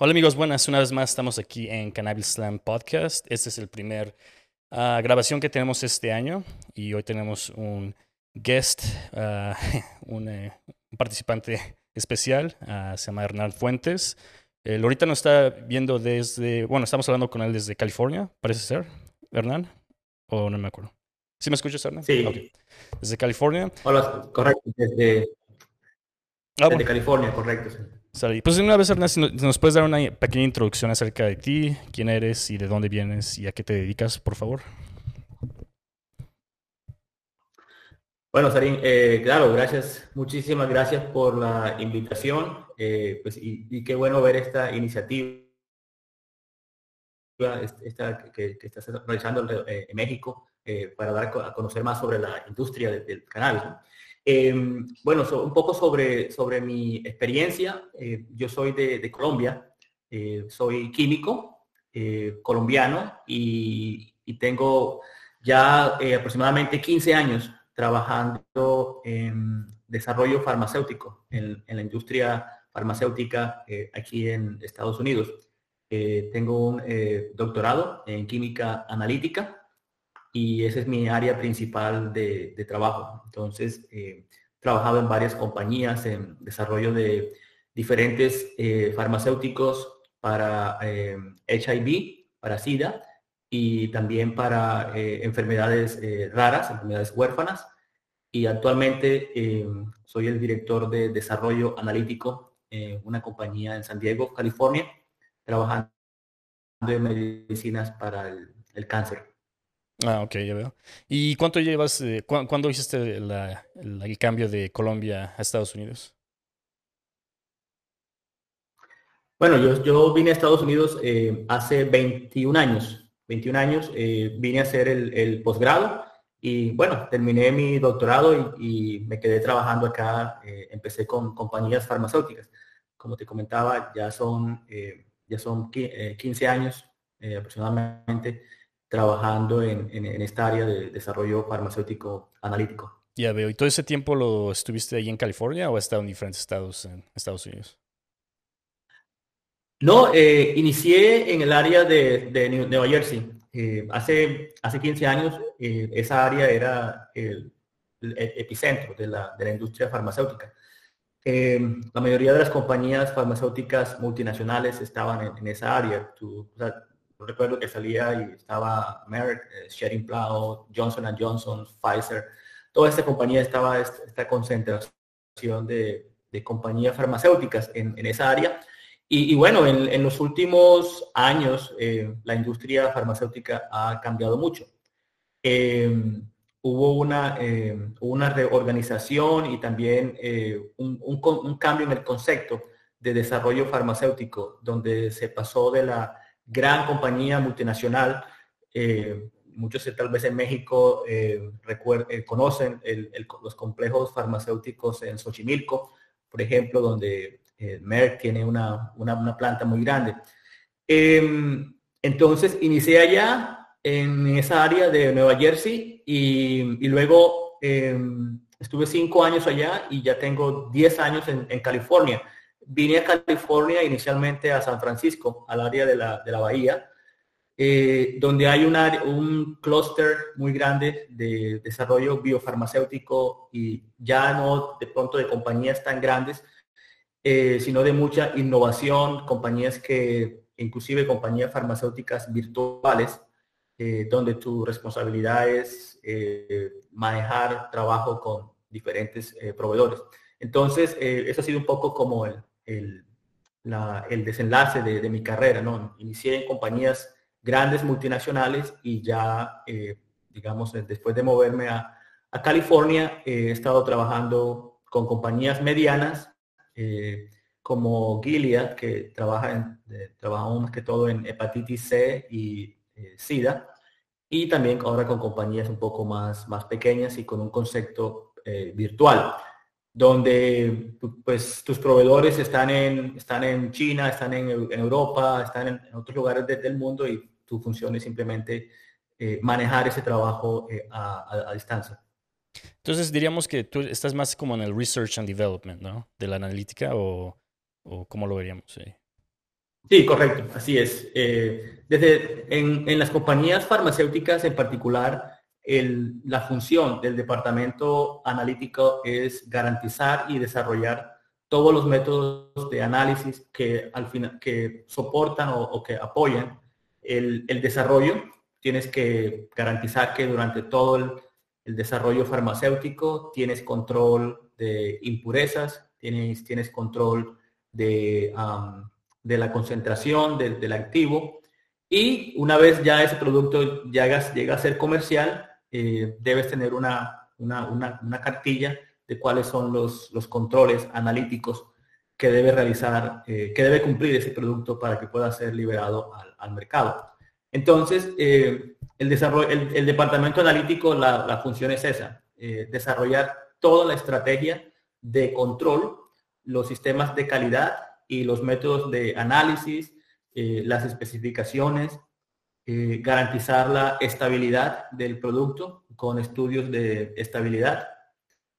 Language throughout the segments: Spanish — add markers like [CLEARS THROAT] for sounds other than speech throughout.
Hola amigos, buenas. Una vez más estamos aquí en Cannabis Slam Podcast. Este es el primer ah, grabación que tenemos este año y hoy tenemos un guest, ah, [LAUGHS] un, un, participante especial, ah, se llama Hernán Fuentes. Él ahorita nos está viendo desde, bueno, estamos hablando con él desde California, parece ser, Hernán, o no me acuerdo. ¿Sí me escuchas, Hernán? Sí. Okay. Desde California. Hola, correcto, desde, desde bueno. California, correcto. Sí. Pues una vez, nos puedes dar una pequeña introducción acerca de ti, quién eres y de dónde vienes y a qué te dedicas, por favor. Bueno, Sarín, eh, claro, gracias, muchísimas gracias por la invitación, eh, pues, y, qué bueno ver esta iniciativa que, que estás realizando eh, en México para dar a conocer más sobre la industria del, del cannabis. Eh, bueno, un poco sobre, sobre mi experiencia. Eh, yo soy de, Colombia, eh, soy químico eh, colombiano y, tengo ya aproximadamente 15 años trabajando en desarrollo farmacéutico, en, en la industria farmacéutica aquí en Estados Unidos. tengo un doctorado en química analítica y esa es mi área principal de, trabajo. Entonces, eh, trabajado en varias compañías en desarrollo de diferentes eh, farmacéuticos para eh, HIV, para SIDA y también para eh, enfermedades eh, raras, enfermedades huérfanas. Y actualmente soy el director de desarrollo analítico en una compañía en San Diego, California, trabajando en medicinas para el cáncer. Ah, ok, ya veo. ¿Y cuánto llevas, eh, cu cuándo hiciste el cambio de Colombia a Estados Unidos? Bueno, yo, yo vine a Estados Unidos eh, hace 21 años. 21 años eh, vine a hacer el, el, posgrado y bueno, terminé mi doctorado y, y me quedé trabajando acá. Empecé con compañías farmacéuticas. Como te comentaba, ya son, ya son 15 años aproximadamente trabajando en, en, en, esta área de desarrollo farmacéutico analítico. Ya veo. ¿Y todo ese tiempo lo estuviste ahí en California o has estado en diferentes estados en Estados Unidos? No, eh, inicié en el área de, de Nueva Jersey. Eh, hace, hace 15 años eh, esa área era el, el epicentro de la, de la, industria farmacéutica. Eh, la mayoría de las compañías farmacéuticas multinacionales estaban en, en esa área. Tú, o sea, recuerdo que salía y estaba Merck, eh, Schering Plough, Johnson Johnson, Pfizer, toda esta compañía estaba esta, concentración de, de, compañías farmacéuticas en, esa área. Y, bueno, en, los últimos años eh, la industria farmacéutica ha cambiado mucho. Eh, hubo una, eh, una reorganización y también eh, un cambio en el concepto de desarrollo farmacéutico, donde se pasó de la gran compañía multinacional. Eh, muchos tal vez en México eh, eh, conocen los complejos farmacéuticos en Xochimilco, por ejemplo, donde eh, Merck tiene una, una, planta muy grande. Em, entonces, inicié allá en esa área de Nueva Jersey y, luego em, estuve cinco años allá y ya tengo diez años en California vine a California inicialmente a San Francisco, al área de la, de la bahía, eh, donde hay un clúster muy grande de desarrollo biofarmacéutico y ya no de pronto de compañías tan grandes, eh, sino de mucha innovación, compañías que, inclusive compañías farmacéuticas virtuales, eh, donde tu responsabilidad es manejar trabajo con diferentes proveedores. Entonces, eso ha sido un poco como el, el, el desenlace de, de, mi carrera, ¿no? Inicié en compañías grandes multinacionales y ya, eh, digamos, después de moverme a, a California, eh, he estado trabajando con compañías medianas eh, como Gilead, que trabaja en, trabajamos más que todo en hepatitis C y SIDA, y también ahora con compañías un poco más, más pequeñas y con un concepto virtual donde pues tus proveedores están en, están en China, están en, en Europa, están en, en, otros lugares de, del mundo y tu función es simplemente eh, manejar ese trabajo eh, a, a, a, distancia. Entonces diríamos que tú estás más como en el research and development, ¿no? De la analítica o, o cómo lo veríamos. Sí. Sí, correcto, así es. Eh, desde en, las compañías farmacéuticas en particular, la función del departamento analítico es garantizar y desarrollar todos los métodos de análisis que al final que soportan o, que apoyan el, desarrollo. Tienes que garantizar que durante todo el, desarrollo farmacéutico tienes control de impurezas, tienes, tienes control de, de la concentración del, activo y una vez ya ese producto llega, llega a ser comercial, eh, debes tener una, una, cartilla de cuáles son los, los controles analíticos que debe realizar, eh, que debe cumplir ese producto para que pueda ser liberado al, mercado. Entonces, eh, el, desarrollo, el, departamento analítico, la, la función es esa, desarrollar toda la estrategia de control, los sistemas de calidad y los métodos de análisis, las especificaciones, eh, garantizar la estabilidad del producto con estudios de estabilidad.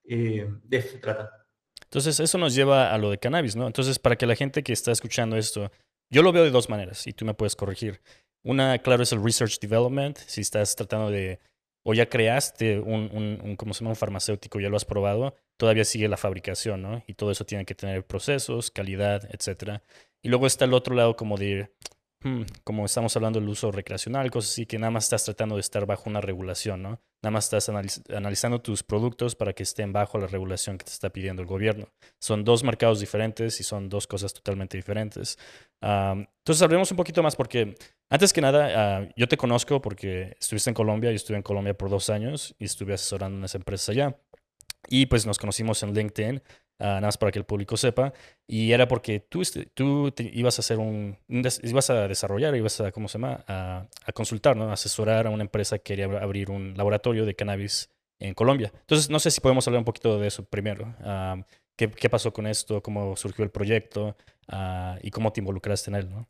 Eh, de eso se trata. Entonces, eso nos lleva a lo de cannabis, ¿no? Entonces, para que la gente que está escuchando esto, yo lo veo de dos maneras y tú me puedes corregir. Una, claro, es el research development, si estás tratando de o ya creaste un, un, un, se llama? un farmacéutico, ya lo has probado, todavía sigue la fabricación, ¿no? Y todo eso tiene que tener procesos, calidad, etcétera. Y luego está el otro lado como de, como estamos hablando del uso recreacional, cosas así, que nada más estás tratando de estar bajo una regulación, ¿no? Nada más estás analizando tus productos para que estén bajo la regulación que te está pidiendo el gobierno. Son dos mercados diferentes y son dos cosas totalmente diferentes. entonces hablemos un poquito más porque antes que nada, ah, yo te conozco porque estuviste en Colombia, yo estuve en Colombia por dos años y estuve asesorando unas empresas allá. Y pues nos conocimos en LinkedIn, ah, nada más para que el público sepa. Y era porque tú, este, tú ibas a hacer un, ibas a desarrollar, ibas a, ¿cómo se llama? A, consultar, ¿no? A asesorar a una empresa que quería abrir un laboratorio de cannabis en Colombia. Entonces, no sé si podemos hablar un poquito de eso primero. Ah, ¿qué, ¿qué, pasó con esto? ¿Cómo surgió el proyecto? y cómo te involucraste en él, ¿no?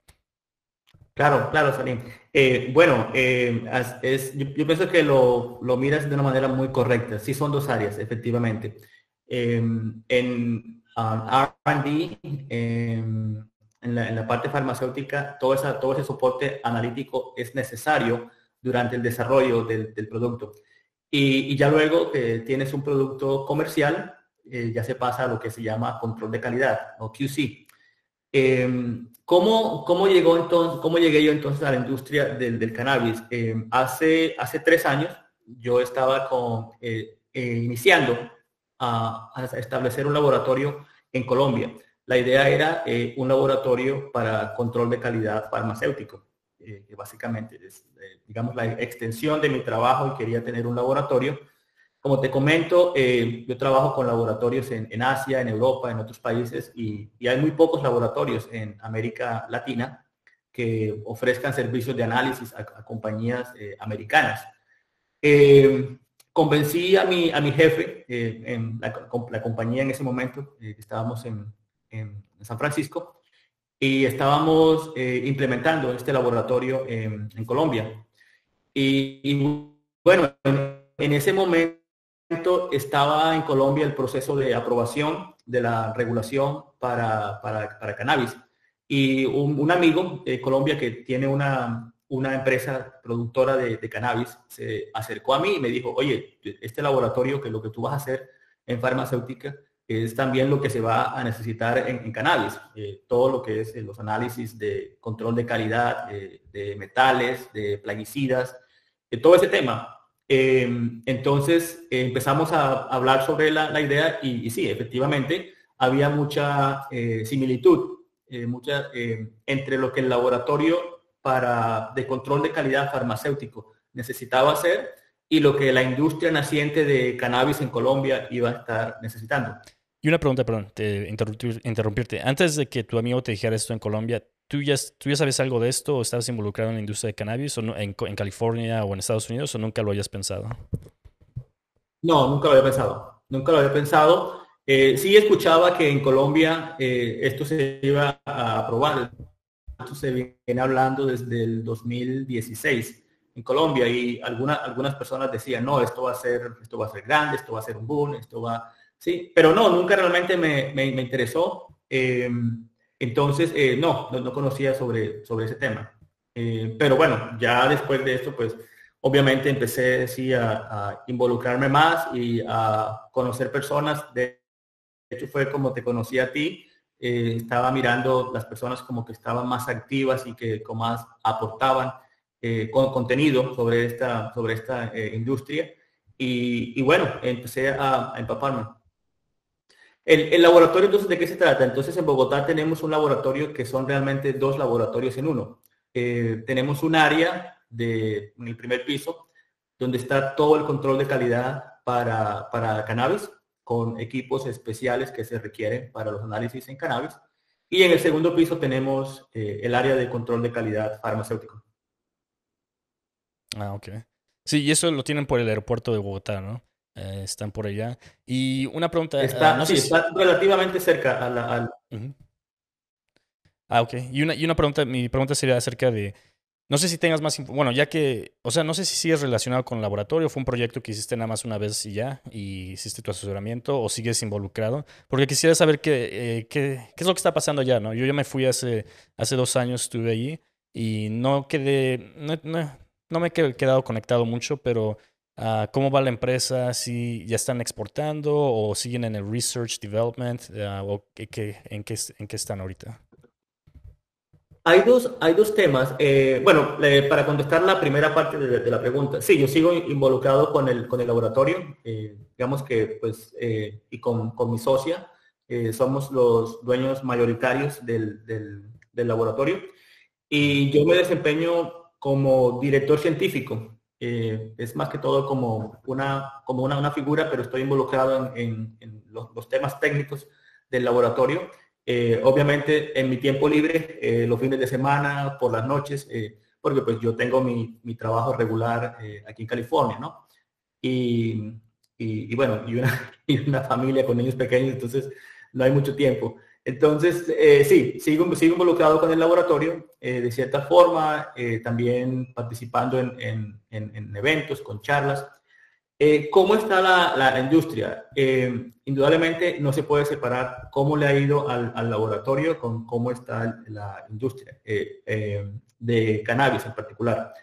Claro, claro, Salim. Eh, bueno, eh, es, yo, pienso que lo, lo, miras de una manera muy correcta. Sí, son dos áreas, efectivamente. Em, en um, RD, em, en, en, la, parte farmacéutica, todo, esa, todo ese soporte analítico es necesario durante el desarrollo del, del producto. Y, y, ya luego que tienes un producto comercial, eh, ya se pasa a lo que se llama control de calidad o QC. Em, ¿cómo, ¿cómo, llegó entonces, ¿Cómo llegué yo entonces a la industria del, cannabis? Em, hace, hace tres años yo estaba con, eh, eh, iniciando a, establecer un laboratorio en Colombia. La idea era eh, un laboratorio para control de calidad farmacéutico. básicamente es, digamos, la extensión de mi trabajo y quería tener un laboratorio como te comento, eh, yo trabajo con laboratorios en, Asia, en Europa, en otros países y, hay muy pocos laboratorios en América Latina que ofrezcan servicios de análisis a, compañías eh, americanas. Eh, convencí a mi, a mi jefe en la, compañía en ese momento, estábamos en, San Francisco, y estábamos implementando este laboratorio en, Colombia. Y, bueno, en ese momento estaba en Colombia el proceso de aprobación de la regulación para, para, cannabis. Y un, amigo de Colombia que tiene una, una empresa productora de, cannabis se acercó a mí y me dijo, oye, este laboratorio que lo que tú vas a hacer en farmacéutica es también lo que se va a necesitar en, cannabis. Eh, todo lo que es eh, los análisis de control de calidad, de metales, de plaguicidas, todo ese tema Em, entonces eh, empezamos a hablar sobre la, idea y, sí, efectivamente, había mucha eh, similitud eh, mucha, entre lo que el laboratorio para, de control de calidad farmacéutico necesitaba hacer y lo que la industria naciente de cannabis en Colombia iba a estar necesitando. Y una pregunta, perdón, te interrumpirte. Antes de que tu amigo te dijera esto en Colombia, ¿Tú ya, ¿Tú ya sabes algo de esto o estabas involucrado en la industria de cannabis o en, en, California o en Estados Unidos o nunca lo hayas pensado? No, nunca lo había pensado. Nunca lo había pensado. Eh, sí escuchaba que en Colombia eh, esto se iba a aprobar. Esto se viene hablando desde el 2016 en Colombia y algunas algunas personas decían, no, esto va a ser, esto va a ser grande, esto va a ser un boom, esto va... Sí, pero no, nunca realmente me, me, interesó. Eh, Entonces, eh, no, no, conocía sobre, sobre ese tema. Eh, pero bueno, ya después de esto, pues obviamente empecé sí, a, involucrarme más y a conocer personas. De hecho, fue como te conocí a ti. Eh, estaba mirando las personas como que estaban más activas y que como más aportaban con contenido sobre esta, sobre esta industria. Y, bueno, empecé a empaparme. El, laboratorio, entonces, ¿de qué se trata? Entonces, en Bogotá tenemos un laboratorio que son realmente dos laboratorios en uno. Eh, tenemos un área de, en el primer piso donde está todo el control de calidad para, para cannabis, con equipos especiales que se requieren para los análisis en cannabis. Y en el segundo piso tenemos eh, el área de control de calidad farmacéutico. Ah, ok. Sí, y eso lo tienen por el aeropuerto de Bogotá, ¿no? Eh, están por allá. Y una pregunta. Está, ah, sí, está relativamente cerca a la. Ah, ok. Y una, y una pregunta, mi pregunta sería acerca de. No sé si tengas más. Bueno, ya que. O sea, no sé si sigues relacionado con el laboratorio. Fue un proyecto que hiciste nada más una vez y ya. Y hiciste tu asesoramiento. O sigues involucrado. Porque quisiera saber qué, eh, qué, qué es lo que está pasando allá, ¿no? Yo ya me fui hace, hace dos años, estuve allí. Y no quedé. No, no, no me he quedado conectado mucho, pero Ah, ¿Cómo va la empresa? ¿Si ya están exportando o siguen en el research development? Ah, o qué, en, qué, ¿En qué están ahorita? Hay dos, hay dos temas. Eh, bueno, para contestar la primera parte de, la pregunta, sí, yo sigo involucrado con el, con el laboratorio. Eh, digamos que, pues, eh, y con, con, mi socia, somos los dueños mayoritarios del, del, laboratorio. Y yo me desempeño como director científico eh, es más que todo como una, como una, figura, pero estoy involucrado en, los, temas técnicos del laboratorio. Eh, obviamente en mi tiempo libre, eh, los fines de semana, por las noches, porque pues yo tengo mi, trabajo regular aquí en California, ¿no? Y, y, bueno, y una, [LAUGHS] y una familia con niños pequeños, entonces no hay mucho tiempo. Entonces, eh, sí, sigo, sigo, involucrado con el laboratorio, eh, de cierta forma, eh, también participando en, eventos, con charlas. ¿Cómo está la, industria? indudablemente no se puede separar cómo le ha ido al, laboratorio con cómo está la industria de cannabis en particular.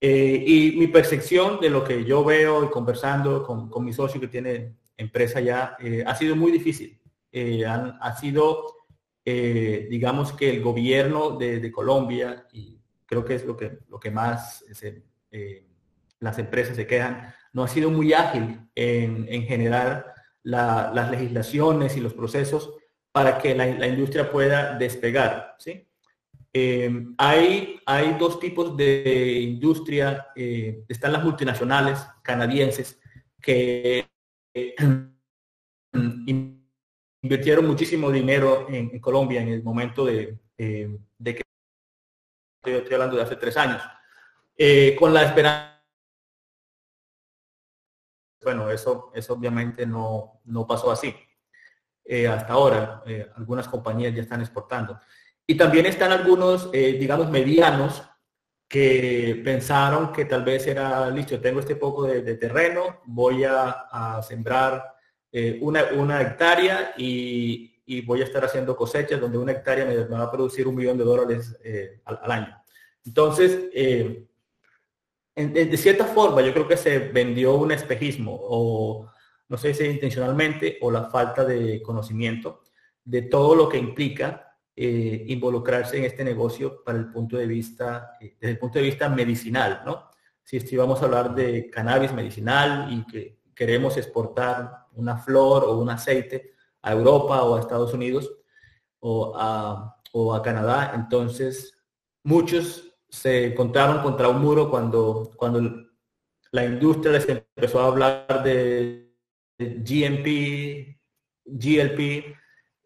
y mi percepción de lo que yo veo y conversando con, con mi socio que tiene empresa ya, ha sido muy difícil eh, ha sido, eh, digamos que el gobierno de, Colombia, y creo que es lo que, lo que más eh, las empresas se quejan, no ha sido muy ágil en, generar las legislaciones y los procesos para que la, industria pueda despegar. ¿sí? hay, hay dos tipos de industria. están las multinacionales canadienses que [CLEARS THROAT] invirtieron muchísimo dinero en, Colombia en el momento de, eh, que estoy, hablando de hace tres años, eh, con la esperanza. Bueno, eso, eso obviamente no, no pasó así. Eh, hasta ahora, algunas compañías ya están exportando. Y también están algunos, digamos, medianos que pensaron que tal vez era, listo, tengo este poco de, terreno, voy a, sembrar eh, una, hectárea y, voy a estar haciendo cosechas donde una hectárea me, va a producir un millón de dólares eh, al, año. Entonces, eh, de cierta forma, yo creo que se vendió un espejismo o no sé si intencionalmente o la falta de conocimiento de todo lo que implica involucrarse en este negocio para el punto de vista, desde el punto de vista medicinal, ¿no? Si, si vamos a hablar de cannabis medicinal y que queremos exportar una flor o un aceite a Europa o a Estados Unidos o a, Canadá. Entonces, muchos se encontraron contra un muro cuando, cuando la industria les empezó a hablar de GMP, GLP,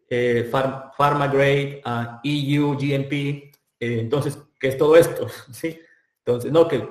eh, Pharma Grade, EU, e GMP. Eh, entonces, ¿qué es todo esto? [LAUGHS] ¿Sí? Entonces, no, que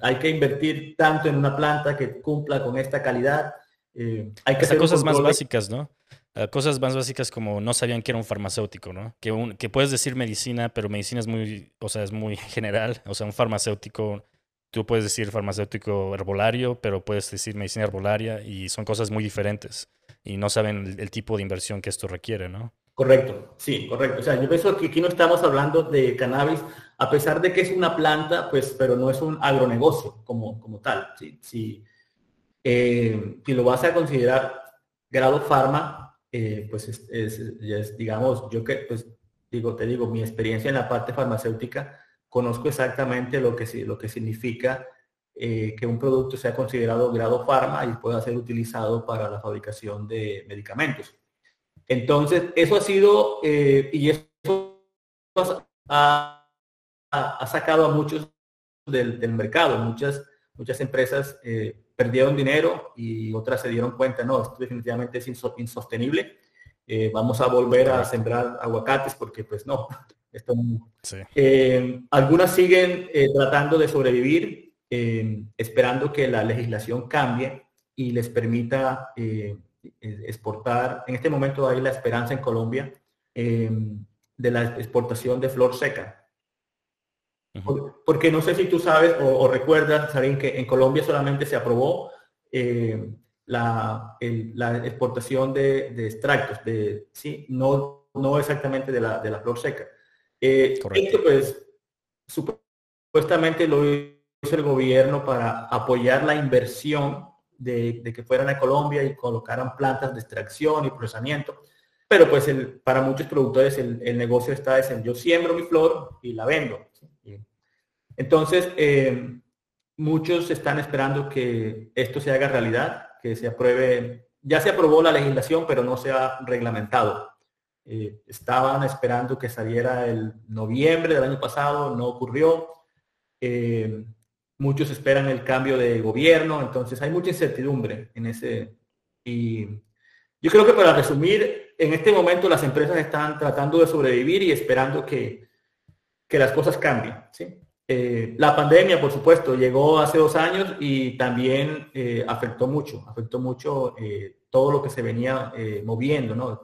hay que invertir tanto en una planta que cumpla con esta calidad eh, hay que hacer cosas más básicas, ¿no? Ah, cosas más básicas como no sabían que era un farmacéutico, ¿no? Que, que puedes decir medicina, pero medicina es muy, o sea, es muy [LAUGHS] general. O sea, un farmacéutico, tú puedes decir farmacéutico herbolario, pero puedes decir medicina herbolaria y son cosas muy diferentes. Y no saben el, tipo de inversión que esto requiere, ¿no? Correcto, sí, correcto. O sea, yo pienso que aquí no estamos hablando de cannabis, a pesar de que es una planta, pues, pero no es un agronegocio como, como tal. Si, si, eh, si lo vas a considerar grado farma, eh, pues es, digamos, yo que, pues, digo, te digo, mi experiencia en la parte farmacéutica, conozco exactamente lo que, lo que significa eh, que un producto sea considerado grado farma y pueda ser utilizado para la fabricación de medicamentos. Entonces, eso ha sido, eh, y eso ha, sacado a muchos del, mercado. Muchas, muchas empresas perdieron dinero y otras se dieron cuenta, no, esto definitivamente es insostenible. vamos a volver a sembrar aguacates porque pues no, [LAUGHS] esto algunas siguen tratando de sobrevivir eh, esperando que la legislación cambie y les permita eh, exportar. En este momento hay la esperanza en Colombia eh, de la exportación de flor seca. Porque no sé si tú sabes o, recuerdas, saben que en Colombia solamente se aprobó la, exportación de, extractos, de, ¿sí? no, no exactamente de la, de la flor seca. esto pues supuestamente lo el gobierno para apoyar la inversión de, que fueran a Colombia y colocaran plantas de extracción y procesamiento. Pero pues el, para muchos productores el, negocio está en yo siembro mi flor y la vendo. Entonces, eh, muchos están esperando que esto se haga realidad, que se apruebe, ya se aprobó la legislación, pero no se ha reglamentado. Eh, estaban esperando que saliera el noviembre del año pasado, no ocurrió. Eh, muchos esperan el cambio de gobierno, entonces hay mucha incertidumbre en ese. Y yo creo que para resumir, en este momento las empresas están tratando de sobrevivir y esperando que, que las cosas cambien. ¿sí? Eh, la pandemia, por supuesto, llegó hace dos años y también eh, afectó mucho, afectó mucho eh, todo lo que se venía moviendo, ¿no?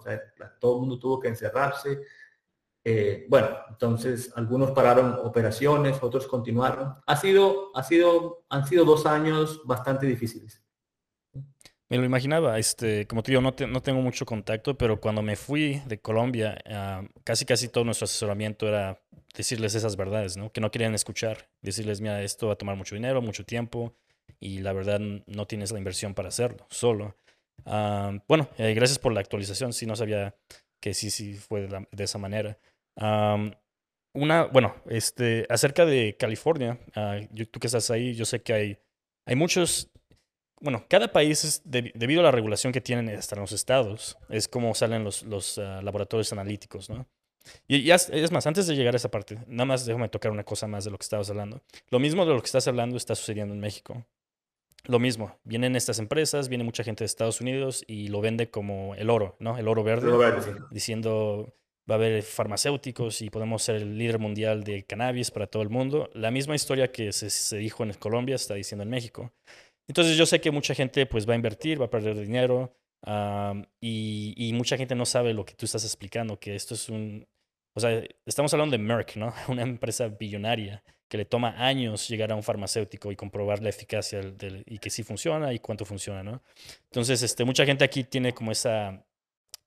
todo el mundo tuvo que encerrarse, bueno, entonces algunos pararon operaciones, otros continuaron. Ha sido, ha sido, han sido dos años bastante difíciles. Me lo imaginaba, este, como te digo, no, no tengo mucho contacto, pero cuando me fui de Colombia, ah, casi casi todo nuestro asesoramiento era decirles esas verdades, ¿no? Que no querían escuchar, decirles, mira, esto va a tomar mucho dinero, mucho tiempo, y la verdad no tienes la inversión para hacerlo, solo. Ah, bueno, eh, gracias por la actualización, sí no sabía que sí, sí fue de esa manera una, bueno, este, acerca de California, ah, tú que estás ahí, yo sé que hay, hay muchos, bueno, cada país, es debido a la regulación que tienen hasta en los estados, es como salen los, los ah, laboratorios analíticos, ¿no? Y ya, es más, antes de llegar a esa parte, nada más déjame tocar una cosa más de lo que estabas hablando. Lo mismo de lo que estás hablando está sucediendo en México. Lo mismo, vienen estas empresas, viene mucha gente de Estados Unidos y lo vende como el oro, ¿no? El oro verde, diciendo va a haber farmacéuticos y podemos ser el líder mundial de cannabis para todo el mundo. La misma historia que se, dijo en Colombia está diciendo en México. Entonces yo sé que mucha gente pues va a invertir, va a perder dinero y, mucha gente no sabe lo que tú estás explicando, que esto es un... O sea, estamos hablando de Merck, ¿no? [LAUGHS] Una empresa billonaria que le toma años llegar a un farmacéutico y comprobar la eficacia y que sí funciona y cuánto funciona, ¿no? Entonces, este, mucha gente aquí tiene como esa,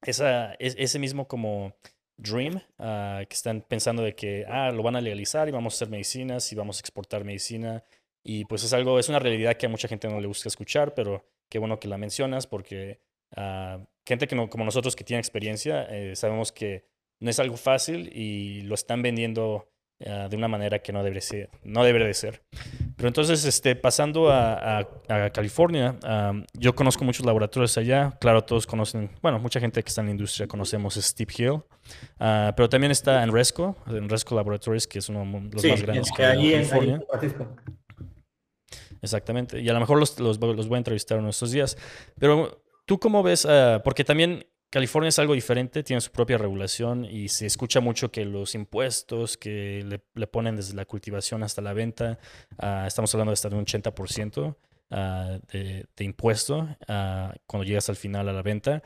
esa, ese mismo como Dream, ah, que están pensando de que ah, lo van a legalizar y vamos a hacer medicinas y vamos a exportar medicina. Y pues es algo, es una realidad que a mucha gente no le gusta escuchar, pero qué bueno que la mencionas porque uh, gente que no, como nosotros que tiene experiencia, eh, sabemos que no es algo fácil y lo están vendiendo de una manera que no debe ser. No debe de ser. Pero entonces, este, pasando a, a, California, yo conozco muchos laboratorios allá. Claro, todos conocen, bueno, mucha gente que está en la industria conocemos Steep Hill. Uh, pero también está Enresco, Enresco Laboratories, que es uno de los más grandes que hay en California. Exactamente. Y a lo mejor los, los, los, voy a entrevistar en estos días. Pero tú cómo ves, uh, porque también California es algo diferente, tiene su propia regulación y se escucha mucho que los impuestos que le, ponen desde la cultivación hasta la venta, ah, estamos hablando de hasta de un 80% uh, de, de, impuesto uh, cuando llegas al final a la venta.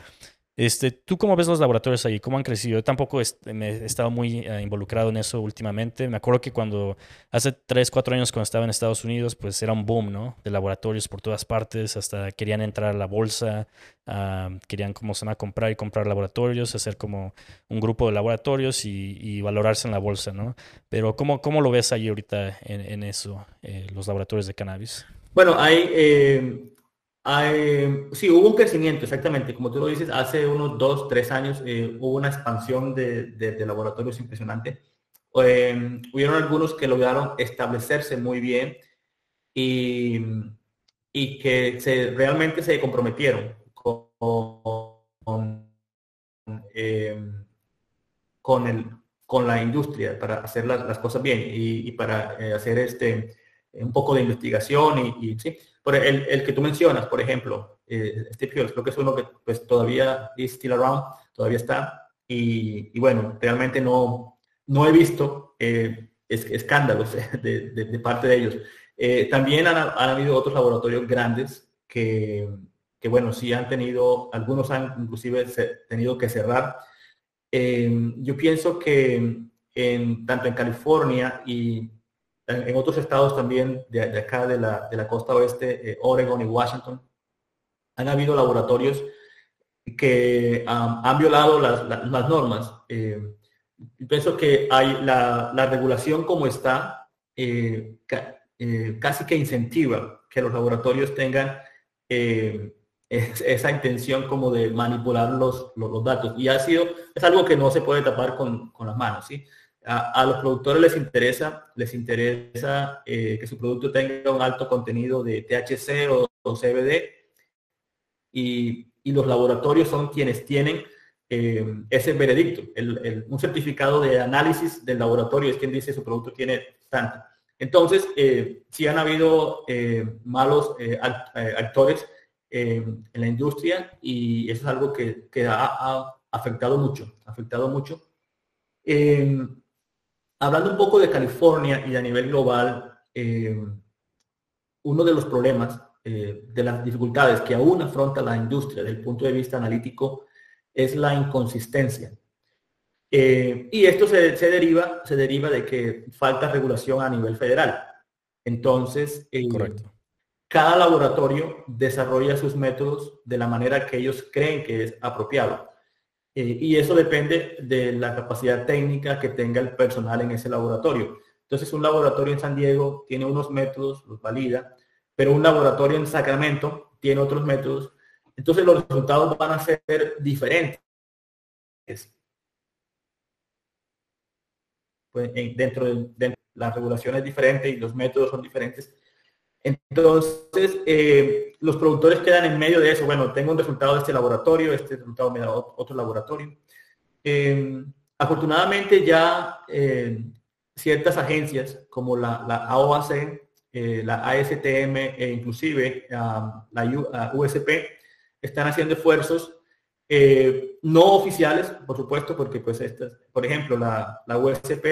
Este, ¿Tú cómo ves los laboratorios ahí? ¿Cómo han crecido? Yo tampoco me he estado muy eh, involucrado en eso últimamente. Me acuerdo que cuando, hace 3, 4 años cuando estaba en Estados Unidos, pues era un boom, ¿no? De laboratorios por todas partes, hasta querían entrar a la bolsa, ah, querían como se comprar y comprar laboratorios, hacer como un grupo de laboratorios y, valorarse en la bolsa, ¿no? Pero ¿cómo, cómo lo ves ahí ahorita en, eso, eh, los laboratorios de cannabis? Bueno, hay... Eh sí, hubo un crecimiento, exactamente. Como tú lo dices, hace unos dos, tres años eh, hubo una expansión de, laboratorios impresionante. Eh, hubieron algunos que lograron establecerse muy bien y, y que se, realmente se comprometieron con, con, eh, con, con la industria para hacer las, cosas bien y, para hacer este, un poco de investigación y, y sí por el, el, que tú mencionas, por ejemplo, eh, Steve creo que es uno que pues, todavía is still around, todavía está. Y, bueno, realmente no, no he visto eh, escándalos [LAUGHS] de, de, parte de ellos. Eh, también han, han, habido otros laboratorios grandes que, que, bueno, sí han tenido, algunos han inclusive tenido que cerrar. Eh, yo pienso que en, tanto en California y en otros estados también de, acá de la, costa oeste, eh, Oregon y Washington, han habido laboratorios que han violado las, normas. Eh, pienso que hay la, la regulación como está, eh, casi que incentiva que los laboratorios tengan esa intención como de manipular los, datos. Y ha sido, es algo que no se puede tapar con, con las manos, ¿sí? A, los productores les interesa, les interesa eh, que su producto tenga un alto contenido de THC o, CBD y, los laboratorios son quienes tienen eh, ese veredicto. un certificado de análisis del laboratorio es quien dice su producto tiene tanto. Entonces, eh, si han habido malos actores en la industria y eso es algo que, ha, afectado mucho, afectado mucho. Hablando un poco de California y a nivel global, eh, uno de los problemas, eh, de las dificultades que aún afronta la industria desde el punto de vista analítico es la inconsistencia. Eh, y esto se, deriva, se deriva de que falta regulación a nivel federal. Entonces, cada laboratorio desarrolla sus métodos de la manera que ellos creen que es apropiado. Eh, y eso depende de la capacidad técnica que tenga el personal en ese laboratorio. Entonces, un laboratorio en San Diego tiene unos métodos, los valida, pero un laboratorio en Sacramento tiene otros métodos. Entonces, los resultados van a ser diferentes. Pues, dentro de, de la regulación es diferente y los métodos son diferentes. Entonces, eh, los productores quedan en medio de eso. Bueno, tengo un resultado de este laboratorio, este resultado me da otro laboratorio. Eh, afortunadamente ya eh, ciertas agencias como la, la AOAC, la ASTM e inclusive la USP están haciendo esfuerzos no oficiales, por supuesto, porque pues estas, por ejemplo, la, la USP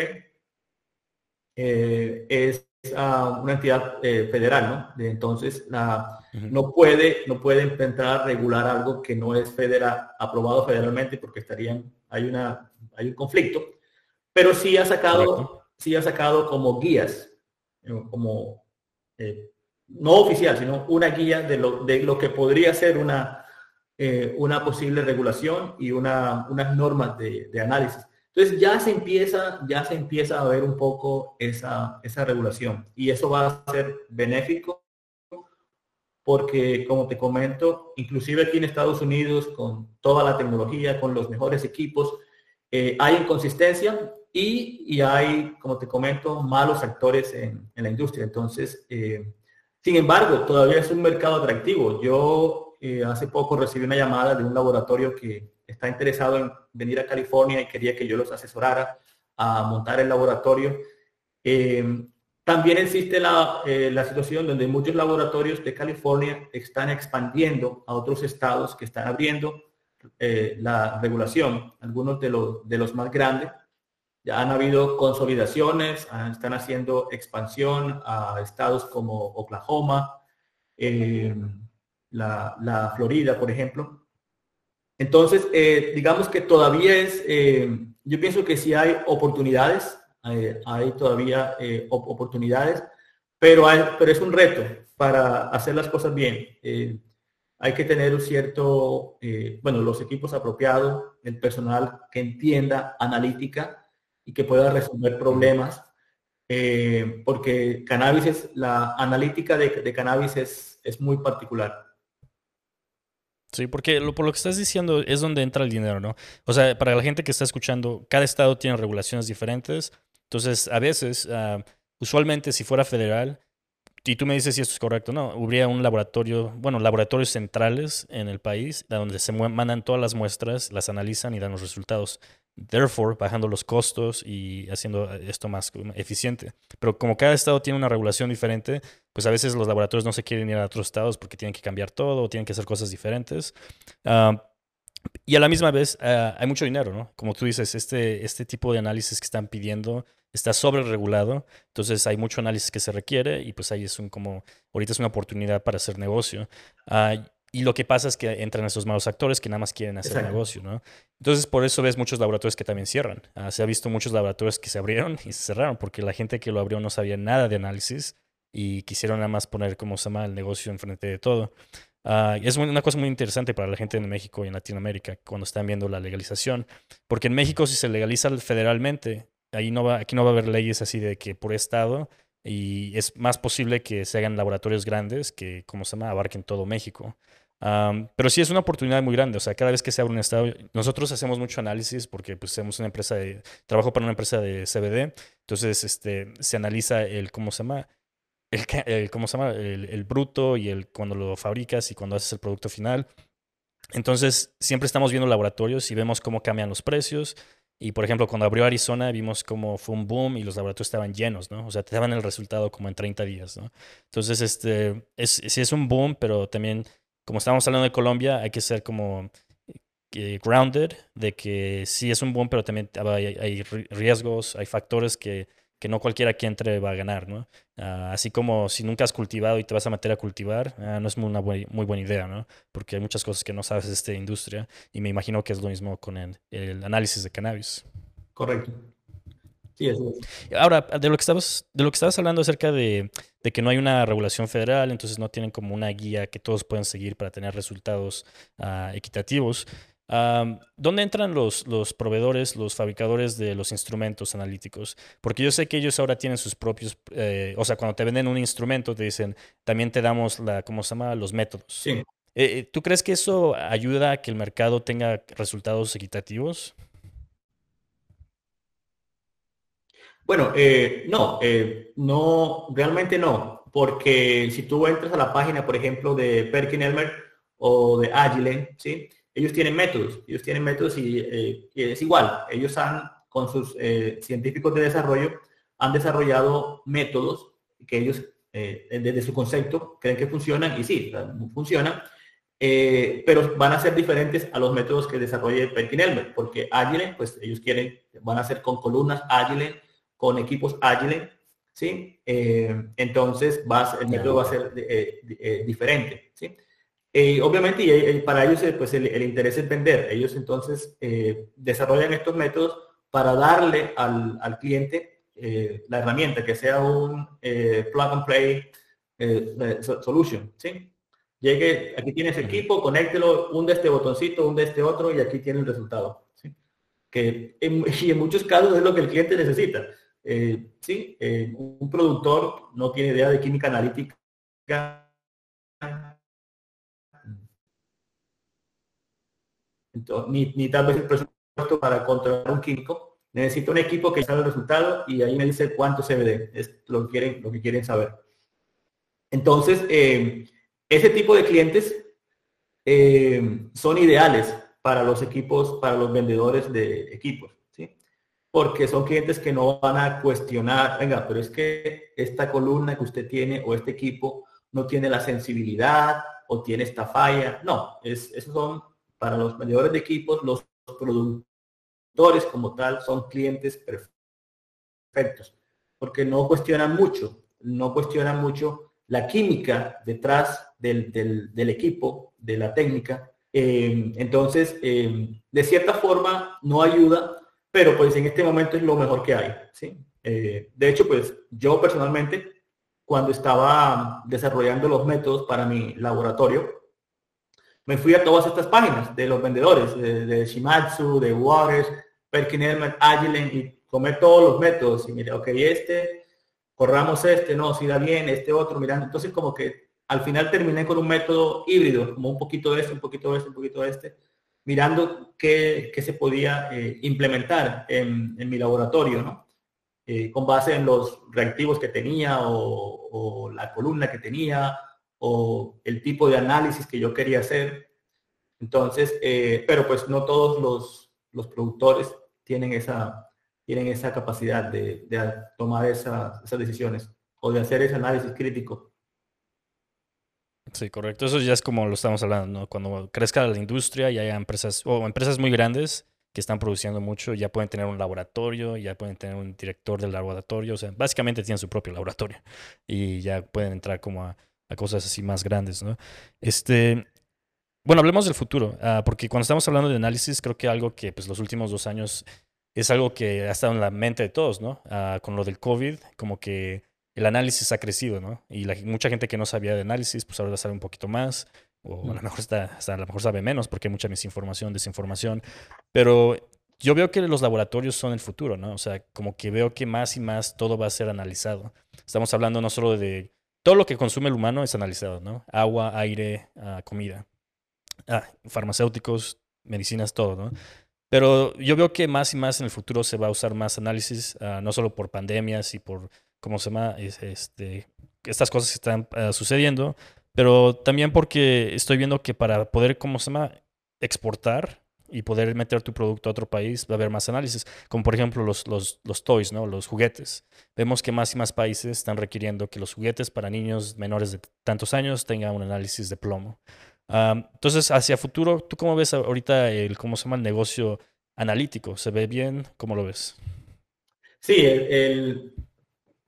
es una entidad eh, federal, ¿no? entonces, la, no, puede, no puede intentar regular algo que no es federal, aprobado federalmente porque estarían, hay, una, hay un conflicto, pero sí ha sacado, sí ha sacado como guías, como eh, no oficial, sino una guía de lo, de lo que podría ser una, eh, una posible regulación y una, unas normas de, de análisis. Entonces ya se empieza, ya se empieza a ver un poco esa, esa regulación y eso va a ser benéfico porque como te comento, inclusive aquí en Estados Unidos con toda la tecnología, con los mejores equipos, eh, hay inconsistencia y, y, hay, como te comento, malos actores en, en la industria. Entonces, eh, sin embargo, todavía es un mercado atractivo. Yo eh, hace poco recibí una llamada de un laboratorio que está interesado en venir a California y quería que yo los asesorara a montar el laboratorio. Eh, también existe la, eh, la, situación donde muchos laboratorios de California están expandiendo a otros estados que están abriendo eh, la regulación, algunos de los, de los más grandes. Ya han habido consolidaciones, están haciendo expansión a estados como Oklahoma, la, la Florida, por ejemplo. Entonces, eh, digamos que todavía es, eh, yo pienso que sí hay oportunidades, hay todavía oportunidades, pero es un reto para hacer las cosas bien. hay que tener un cierto, bueno, los equipos apropiados, el personal que entienda analítica y que pueda resolver problemas, porque cannabis es, la analítica de, de cannabis es, es muy particular. Sí, porque por lo que estás diciendo es donde entra el dinero, ¿no? O sea, para la gente que está escuchando, cada estado tiene regulaciones diferentes. Entonces, a veces, ah, usualmente si fuera federal, y tú me dices si esto es correcto, no, habría un laboratorio, bueno, laboratorios centrales en el país, donde se mandan todas las muestras, las analizan y dan los resultados. Therefore, bajando los costos y haciendo esto más eficiente. Pero como cada estado tiene una regulación diferente, pues a veces los laboratorios no se quieren ir a otros estados porque tienen que cambiar todo o tienen que hacer cosas diferentes. Ah, y a la misma vez ah, hay mucho dinero, ¿no? Como tú dices, este, este tipo de análisis que están pidiendo está sobre regulado, entonces hay mucho análisis que se requiere y pues ahí es un como, ahorita es una oportunidad para hacer negocio. Uh, y lo que pasa es que entran esos malos actores que nada más quieren hacer negocio, ¿no? Entonces, por eso ves muchos laboratorios que también cierran. Ah, se ha visto muchos laboratorios que se abrieron [LAUGHS] y se cerraron porque la gente que lo abrió no sabía nada de análisis y quisieron nada más poner, como se llama, el negocio enfrente de todo. Uh, es una cosa muy interesante para la gente en México y en Latinoamérica cuando están viendo la legalización, porque en México si se legaliza federalmente, ahí no va, aquí no va a haber leyes así de que por estado y es más posible que se hagan laboratorios grandes que, como se llama, abarquen todo México pero sí es una oportunidad muy grande. O sea, cada vez que se abre un estado, nosotros hacemos mucho análisis porque pues somos una empresa de, trabajo para una empresa de CBD. Entonces, este, se analiza el, ¿cómo se llama? El, ¿cómo se llama? El, bruto y el cuando lo fabricas y cuando haces el producto final. Entonces, siempre estamos viendo laboratorios y vemos cómo cambian los precios. Y por ejemplo, cuando abrió Arizona, vimos cómo fue un boom y los laboratorios estaban llenos, ¿no? O sea, te daban el resultado como en 30 días, ¿no? Entonces, este, es, sí es un boom, pero también como estamos hablando de Colombia, hay que ser como eh, grounded, de que sí es un boom, pero también hay, riesgos, hay factores que, que, no cualquiera que entre va a ganar, ¿no? Ah, así como si nunca has cultivado y te vas a meter a cultivar, ah, no es una muy, buena idea, ¿no? Porque hay muchas cosas que no sabes de esta industria y me imagino que es lo mismo con el análisis de cannabis. Correcto. Sí, Ahora, de lo que estabas, de lo que estabas hablando acerca de, que no hay una regulación federal, entonces no tienen como una guía que todos pueden seguir para tener resultados ah, equitativos. ¿Dónde entran los, los proveedores, los fabricadores de los instrumentos analíticos? Porque yo sé que ellos ahora tienen sus propios, eh, o sea, cuando te venden un instrumento te dicen, también te damos la, ¿cómo se llama? Los métodos. Sí. Eh, eh, ¿Tú crees que eso ayuda a que el mercado tenga resultados equitativos? Bueno, eh, no, eh, no, realmente no, porque si tú entras a la página, por ejemplo, de Perkin Elmer o de Agile, ¿sí? Ellos tienen métodos, ellos tienen métodos y, eh, es igual. Ellos han, con sus científicos de desarrollo, han desarrollado métodos que ellos, desde su concepto, creen que funcionan y sí, funcionan, pero van a ser diferentes a los métodos que desarrolle Perkin Elmer, porque Agile, pues ellos quieren, van a ser con columnas Agile, con equipos ágiles, ¿sí? Eh, entonces vas, el método va a ser eh, eh, diferente, ¿sí? obviamente, y, para ellos pues el, interés es vender. Ellos entonces desarrollan estos métodos para darle al, cliente la herramienta, que sea un plug and play solution, ¿sí? Llegue, aquí tienes equipo, conéctelo, un de este botoncito, un de este otro, y aquí tiene el resultado. ¿sí? Que [LAUGHS] y en muchos casos es lo que el cliente necesita. Eh, sí, eh, un productor no tiene idea de química analítica. ni, ni tal vez el presupuesto para controlar un químico. Necesito un equipo que sabe el resultado y ahí me dice cuánto CBD. Es lo que quieren, lo que quieren saber. Entonces, eh, ese tipo de clientes son ideales para los equipos, para los vendedores de equipos porque son clientes que no van a cuestionar, venga, pero es que esta columna que usted tiene o este equipo no tiene la sensibilidad o tiene esta falla. No, es, esos son para los vendedores de equipos, los productores como tal son clientes perfectos, porque no cuestionan mucho, no cuestionan mucho la química detrás del, del, del equipo, de la técnica, entonces, de cierta forma, no ayuda, pero pues en este momento es lo mejor que hay. ¿sí? de hecho, pues yo personalmente, cuando estaba desarrollando los métodos para mi laboratorio, me fui a todas estas páginas de los vendedores, de, Shimatsu, de Waters, Perkin Elmer, Agilent, y tomé todos los métodos y mira, ok, este, corramos este, no, si da bien, este otro, mirando. Entonces como que al final terminé con un método híbrido, como un poquito de este, un poquito de este, un poquito de este, mirando qué, qué se podía eh, implementar en, mi laboratorio, ¿no? Eh, con base en los reactivos que tenía o, o la columna que tenía o el tipo de análisis que yo quería hacer. Entonces, eh, pero pues no todos los, los, productores tienen esa, tienen esa capacidad de, de tomar esas decisiones o de hacer ese análisis crítico. Sí, correcto. Eso ya es como lo estamos hablando, ¿no? Cuando crezca la industria y haya empresas o empresas muy grandes que están produciendo mucho, ya pueden tener un laboratorio, ya pueden tener un director del laboratorio, o sea, básicamente tienen su propio laboratorio y ya pueden entrar como a cosas así más grandes, ¿no? Este, bueno, hablemos del futuro, ah, porque cuando estamos hablando de análisis, creo que algo que pues, los últimos dos años es algo que ha estado en la mente de todos, ¿no? Ah, con lo del COVID, como que el análisis ha crecido, ¿no? Y la, mucha gente que no sabía de análisis, pues ahora sabe un poquito más, o a lo mejor, está, a lo mejor sabe menos porque hay mucha misinformación, desinformación, pero yo veo que los laboratorios son el futuro, ¿no? O sea, como que veo que más y más todo va a ser analizado. Estamos hablando no solo de todo lo que consume el humano es analizado, ¿no? Agua, aire, ah, comida, ah, farmacéuticos, medicinas, todo, ¿no? Pero yo veo que más y más en el futuro se va a usar más análisis, ah, no solo por pandemias y por, ¿cómo se llama? este, estas cosas que están sucediendo, pero también porque estoy viendo que para poder, ¿cómo se llama? Exportar y poder meter tu producto a otro país, va a haber más análisis, como por ejemplo los, los, los toys, ¿no? los juguetes. Vemos que más y más países están requiriendo que los juguetes para niños menores de tantos años tengan un análisis de plomo. entonces, hacia futuro, ¿tú cómo ves ahorita el, cómo se llama el negocio analítico? ¿Se ve bien? ¿Cómo lo ves? Sí, el,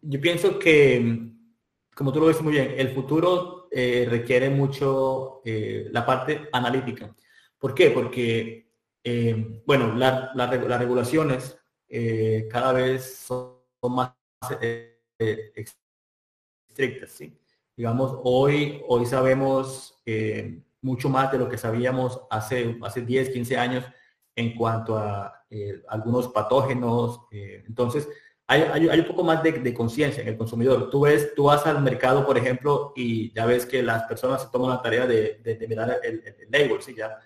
yo pienso que, como tú lo ves muy bien, el futuro eh, requiere mucho eh, la parte analítica. ¿Por qué? Porque eh, bueno, las regulaciones cada vez son, más eh, estrictas, ¿sí? Digamos, hoy, hoy sabemos mucho más de lo que sabíamos hace, hace 10, 15 años en cuanto a algunos patógenos. entonces, hay, hay, un poco más de, conciencia en el consumidor. Tú ves, tú vas al mercado, por ejemplo, y ya ves que las personas se toman la tarea de, mirar el, el, label, ¿sí? Ya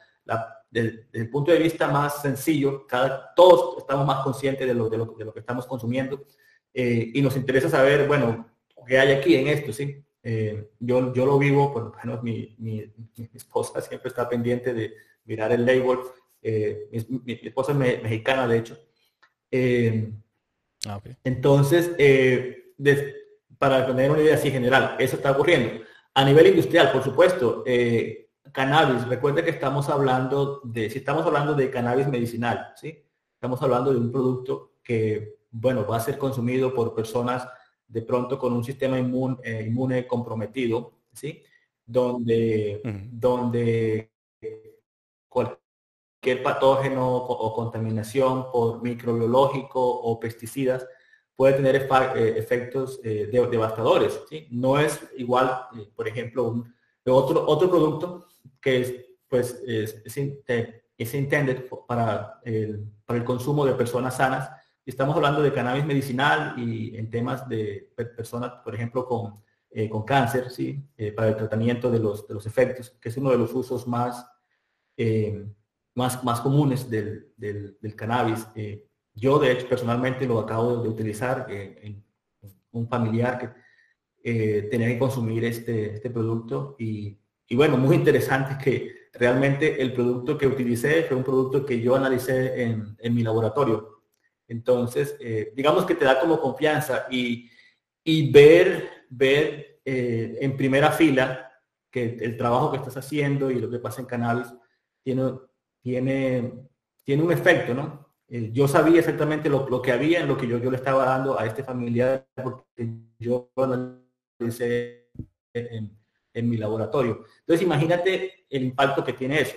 desde, el punto de vista más sencillo, cada, todos estamos más conscientes de lo, de lo, que estamos consumiendo eh, y nos interesa saber, bueno, qué hay aquí en esto, ¿sí? Eh, yo, yo lo vivo, por lo menos mi, mi, esposa siempre está pendiente de mirar el label. Eh, mi, esposa es mexicana, de hecho. Ah, entonces, para tener una idea así general, eso está ocurriendo. A nivel industrial, por supuesto, cannabis, recuerde que estamos hablando de, si estamos hablando de cannabis medicinal, ¿sí? Estamos hablando de un producto que, bueno, va a ser consumido por personas de pronto con un sistema inmune, eh, inmune comprometido, ¿sí? Donde, donde cualquier patógeno o, contaminación por microbiológico o pesticidas puede tener eh, efectos eh, devastadores, ¿sí? No es igual, por ejemplo, otro, otro producto que es, pues, es, es, intended para el, para el consumo de personas sanas. Estamos hablando de cannabis medicinal y en temas de personas, por ejemplo, con, eh, con cáncer, ¿sí? Eh, para el tratamiento de los, de los efectos, que es uno de los usos más, eh, más, más comunes del, del, del cannabis. yo, de hecho, personalmente lo acabo de utilizar en un familiar que tenía que consumir este, este producto y y bueno, muy interesante que realmente el producto que utilicé fue un producto que yo analicé en, mi laboratorio. Entonces, eh, digamos que te da como confianza y, ver, ver eh, en primera fila que el trabajo que estás haciendo y lo que pasa en cannabis tiene, tiene, tiene un efecto, ¿no? Eh, yo sabía exactamente lo, lo, que había, en lo que yo, yo le estaba dando a este familiar, porque yo analicé en, en mi laboratorio. Entonces, imagínate el impacto que tiene eso.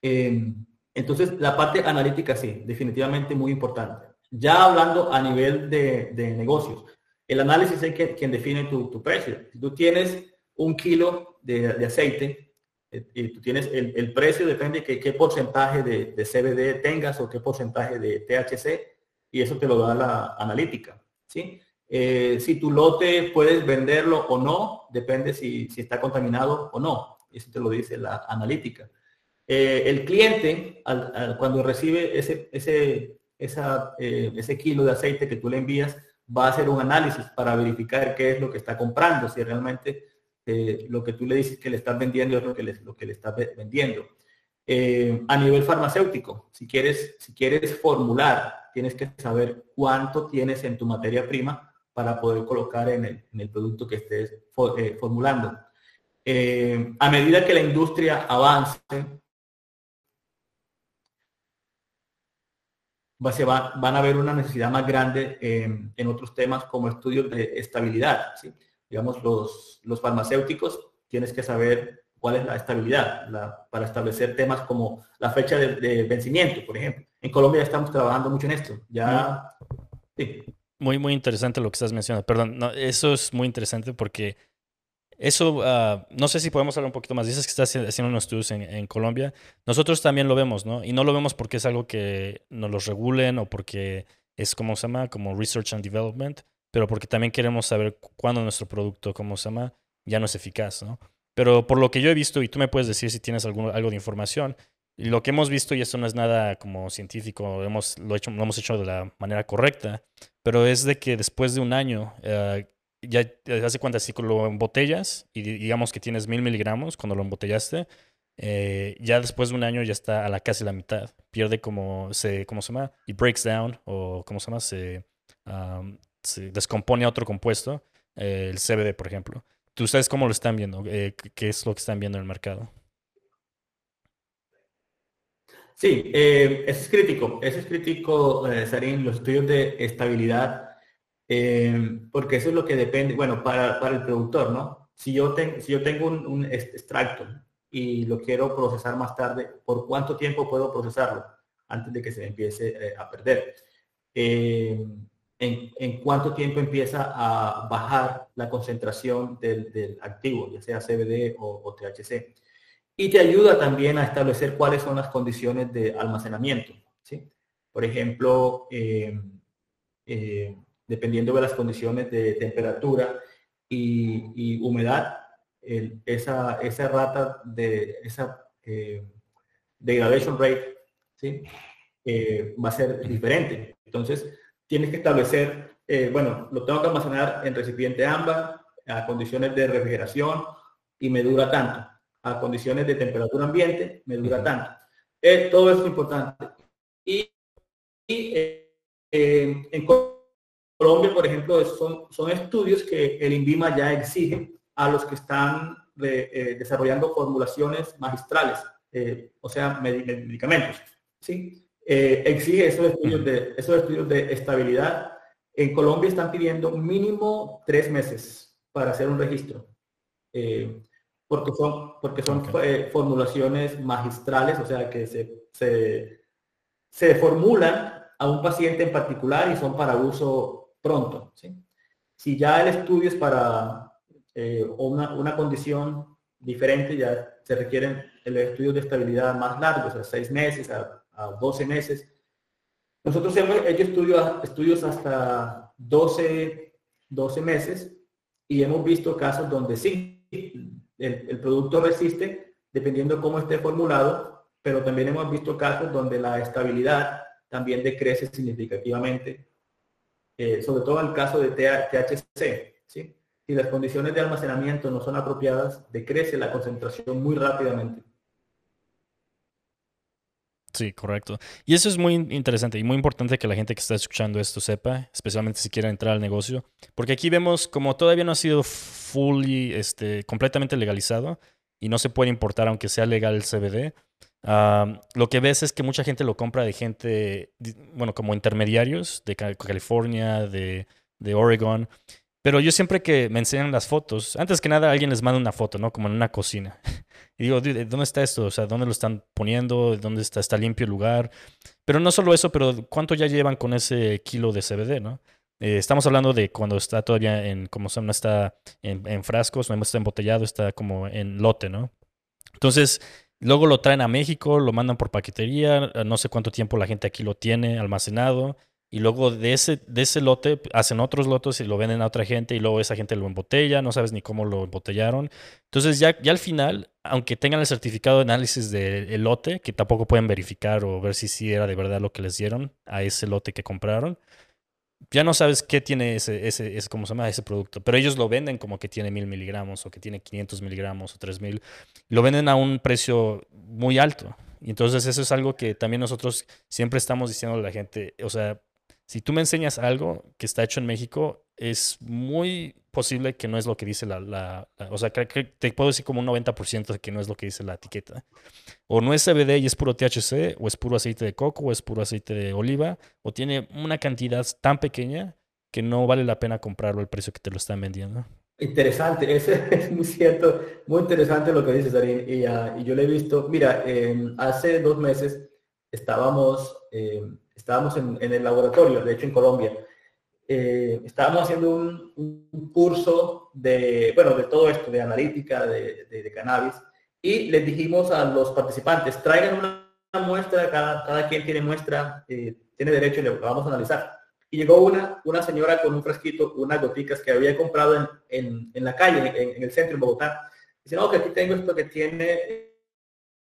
Em, entonces, la parte analítica sí, definitivamente muy importante. Ya hablando a nivel de, negocios, el análisis es quien, define tu, precio. Si tú tienes un kilo de, aceite eh, y tú tienes el, precio, depende de qué, porcentaje de, CBD tengas o qué porcentaje de THC, y eso te lo da la analítica. ¿sí? Eh, si tu lote puedes venderlo o no, depende si, si está contaminado o no. Eso te lo dice la analítica. Eh, el cliente, cuando recibe ese, ese, eh, ese kilo de aceite que tú le envías, va a hacer un análisis para verificar qué es lo que está comprando, si realmente eh, lo que tú le dices que le estás vendiendo es lo que le, lo que le estás vendiendo. a nivel farmacéutico, si quieres, si quieres formular, tienes que saber cuánto tienes en tu materia prima para poder colocar en el, producto que estés formulando. a medida que la industria avance, se va, van a haber una necesidad más grande en otros temas como estudios de estabilidad. Digamos, los, los farmacéuticos tienes que saber cuál es la estabilidad para establecer temas como la fecha de, vencimiento, por ejemplo. En Colombia estamos trabajando mucho en esto. Ya, sí. Muy, muy interesante lo que estás mencionando. Perdón, no, eso es muy interesante porque eso, ah, no sé si podemos hablar un poquito más. Dices que estás haciendo unos estudios en, Colombia. Nosotros también lo vemos, ¿no? Y no lo vemos porque es algo que nos los regulen o porque es, como se llama? Como Research and Development, pero porque también queremos saber cuándo nuestro producto, como se llama? Ya no es eficaz, ¿no? Pero por lo que yo he visto, y tú me puedes decir si tienes algo, algo de información, lo que hemos visto, y esto no es nada como científico, hemos, lo, hecho, lo hemos hecho de la manera correcta, pero es de que después de un año, eh, ya hace cuenta, si lo embotellas y digamos que tienes mil miligramos cuando lo embotellaste, eh, ya después de un año ya está a la casi la mitad. Pierde como se, ¿cómo se llama? Y breaks down, o ¿cómo se llama? Se, se descompone a otro compuesto, eh, el CBD, por ejemplo. ¿Tú sabes cómo lo están viendo? Eh, ¿Qué es lo que están viendo en el mercado? Sí, eso es crítico. Eso es crítico, Sarín, los estudios de estabilidad eh, porque eso es lo que depende, bueno, para, para el productor, ¿no? Si yo, si yo tengo un, extracto y lo quiero procesar más tarde, ¿por cuánto tiempo puedo procesarlo antes de que se empiece eh, a perder? Eh, en, en, cuánto tiempo empieza a bajar la concentración del, del activo, ya sea CBD o, THC. Y te ayuda también a establecer cuáles son las condiciones de almacenamiento. ¿sí? Por ejemplo, eh, dependiendo de las condiciones de temperatura y, humedad, esa, esa rata de esa eh, degradation rate ¿sí? Eh, va a ser diferente. Entonces, tienes que establecer, eh, bueno, lo tengo que almacenar en recipiente ámbar, a condiciones de refrigeración y me dura tanto. A condiciones de temperatura ambiente, me dura tanto. todo eso es importante. Y, y en Colombia, por ejemplo, son, son estudios que el INVIMA ya exige a los que están eh, desarrollando formulaciones magistrales, eh, o sea, medicamentos. ¿sí? Eh, exige esos estudios, de, esos estudios de estabilidad. En Colombia están pidiendo mínimo tres meses para hacer un registro, porque son, porque son formulaciones magistrales, o sea, que se, se, se formulan a un paciente en particular y son para uso pronto. ¿sí? Si ya el estudio es para eh, una, una, condición diferente, ya se requieren el estudios de estabilidad más largos, a seis meses, a, a 12 meses. Nosotros hemos hecho estudios, estudios hasta 12, 12 meses y hemos visto casos donde sí, el, producto resiste dependiendo de cómo esté formulado, pero también hemos visto casos donde la estabilidad también decrece significativamente eh, sobre todo en el caso de THC. ¿sí? Si las condiciones de almacenamiento no son apropiadas, decrece la concentración muy rápidamente. Sí, correcto. Y eso es muy interesante y muy importante que la gente que está escuchando esto sepa, especialmente si quiere entrar al negocio, porque aquí vemos como todavía no ha sido fully, este, completamente legalizado y no se puede importar aunque sea legal el CBD lo que ves es que mucha gente lo compra de gente, bueno, como intermediarios de California, de, de Oregon, Pero yo siempre que me enseñan las fotos, antes que nada alguien les manda una foto, ¿no? Como en una cocina. [LAUGHS] Y digo, ¿dónde está esto? O sea, ¿dónde lo están poniendo? ¿Dónde está? ¿Está limpio el lugar? Pero no solo eso, pero ¿cuánto ya llevan con ese kilo de CBD, no? Eh, estamos hablando de cuando está todavía en, como se llama, está en, en frascos, no está embotellado, está como en lote, ¿no? Entonces, luego lo traen a México, lo mandan por paquetería, no sé cuánto tiempo la gente aquí lo tiene almacenado y luego de ese, de ese lote hacen otros lotes y lo venden a otra gente y luego esa gente lo embotella, no sabes ni cómo lo embotellaron. Entonces ya, ya al final, aunque tengan el certificado de análisis del lote, que tampoco pueden verificar o ver si sí era de verdad lo que les dieron a ese lote que compraron, ya no sabes qué tiene ese, ese, ese, ¿cómo se llama? ese producto. Pero ellos lo venden como que tiene mil miligramos o que tiene 500 miligramos o 3000. Lo venden a un precio muy alto. Y entonces eso es algo que también nosotros siempre estamos diciendo a la gente, o sea, si tú me enseñas algo que está hecho en México, es muy posible que no es lo que dice la... o sea, te puedo decir como un 90% de que no es lo que dice la etiqueta. O no es CBD y es puro THC, o es puro aceite de coco, o es puro aceite de oliva, o tiene una cantidad tan pequeña que no vale la pena comprarlo al precio que te lo están vendiendo. Interesante, es, [LAUGHS] es muy cierto, muy interesante lo que dices, Darín. Y, yo le he visto, mira, hace dos meses estábamos... Eh, estábamos en, el laboratorio, de hecho en Colombia, eh, estábamos haciendo un, curso de, bueno, de todo esto, de analítica, de, cannabis, y les dijimos a los participantes, traigan una, muestra, cada, cada, quien tiene muestra, eh, tiene derecho y le vamos a analizar. Y llegó una, una señora con un frasquito, unas goticas que había comprado en, en, la calle, en, el centro de Bogotá. Dice, no, que aquí tengo esto que tiene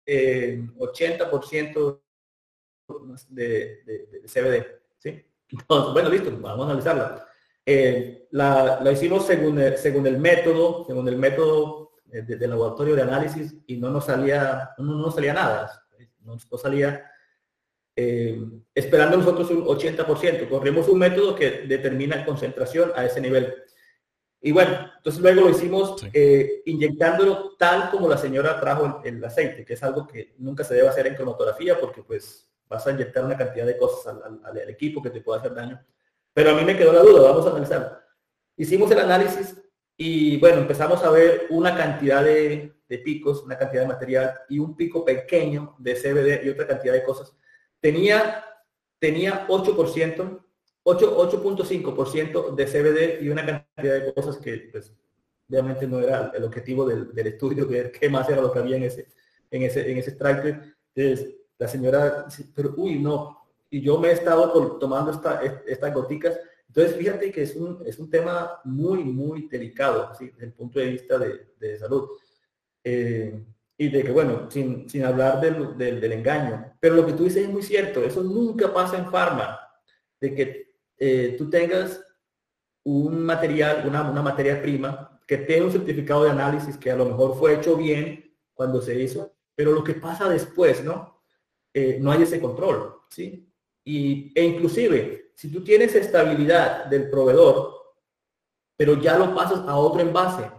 eh, 80% de, de, CBD. ¿sí? Entonces, bueno, listo, vamos a analizarla. Eh, la, la, hicimos según el, según el método, según el método del laboratorio de análisis y no nos salía, no, no salía nada. No, salía eh, esperando nosotros un 80%. Corrimos un método que determina concentración a ese nivel. Y bueno, entonces luego lo hicimos eh, inyectándolo tal como la señora trajo el, el, aceite, que es algo que nunca se debe hacer en cromatografía porque pues vas a inyectar una cantidad de cosas al, equipo que te puede hacer daño. Pero a mí me quedó la duda, vamos a analizar. Hicimos el análisis y bueno, empezamos a ver una cantidad de, picos, una cantidad de material y un pico pequeño de CBD y otra cantidad de cosas. Tenía, tenía 8%, 8.5% de CBD y una cantidad de cosas que pues, obviamente no era el objetivo del, estudio, que qué más era lo que había en ese, en ese, en ese. Entonces, la señora, pero uy, no, y yo me he estado tomando esta, estas goticas. Entonces, fíjate que es un, es un tema muy, muy delicado, así, desde el punto de vista de, de salud. Eh, y de que, bueno, sin, sin hablar del, del, engaño. Pero lo que tú dices es muy cierto, eso nunca pasa en farma, de que eh, tú tengas un material, una, una materia prima, que tiene un certificado de análisis que a lo mejor fue hecho bien cuando se hizo, pero lo que pasa después, ¿no? Eh, no hay ese control, ¿sí? Y, e inclusive, si tú tienes estabilidad del proveedor, pero ya lo pasas a otro envase,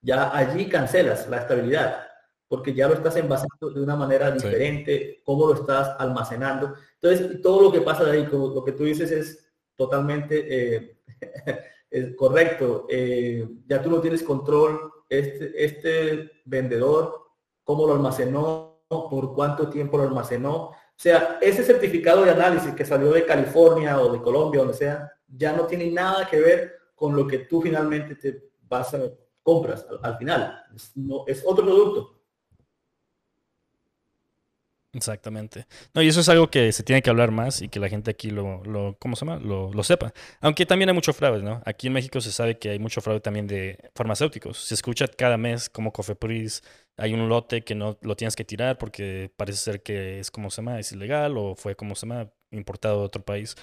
ya allí cancelas la estabilidad, porque ya lo estás envasando de una manera diferente, cómo lo estás almacenando. Entonces, todo lo que pasa de ahí, como lo que tú dices es totalmente eh, [LAUGHS] correcto. Eh, ya tú no tienes control, este, este vendedor, cómo lo almacenó, por cuánto tiempo lo almacenó. O sea, ese certificado de análisis que salió de California o de Colombia, donde sea, ya no tiene nada que ver con lo que tú finalmente te vas a compras al, final. es otro producto. Exactamente. No, y eso es algo que se tiene que hablar más y que la gente aquí lo, lo ¿cómo se llama? Lo, lo, sepa. Aunque también hay mucho fraude, ¿no? Aquí en México se sabe que hay mucho fraude también de farmacéuticos. Se escucha cada mes como Cofepris hay un lote que no lo tienes que tirar porque parece ser que es como se llama, es ilegal o fue como se llama, importado de otro país.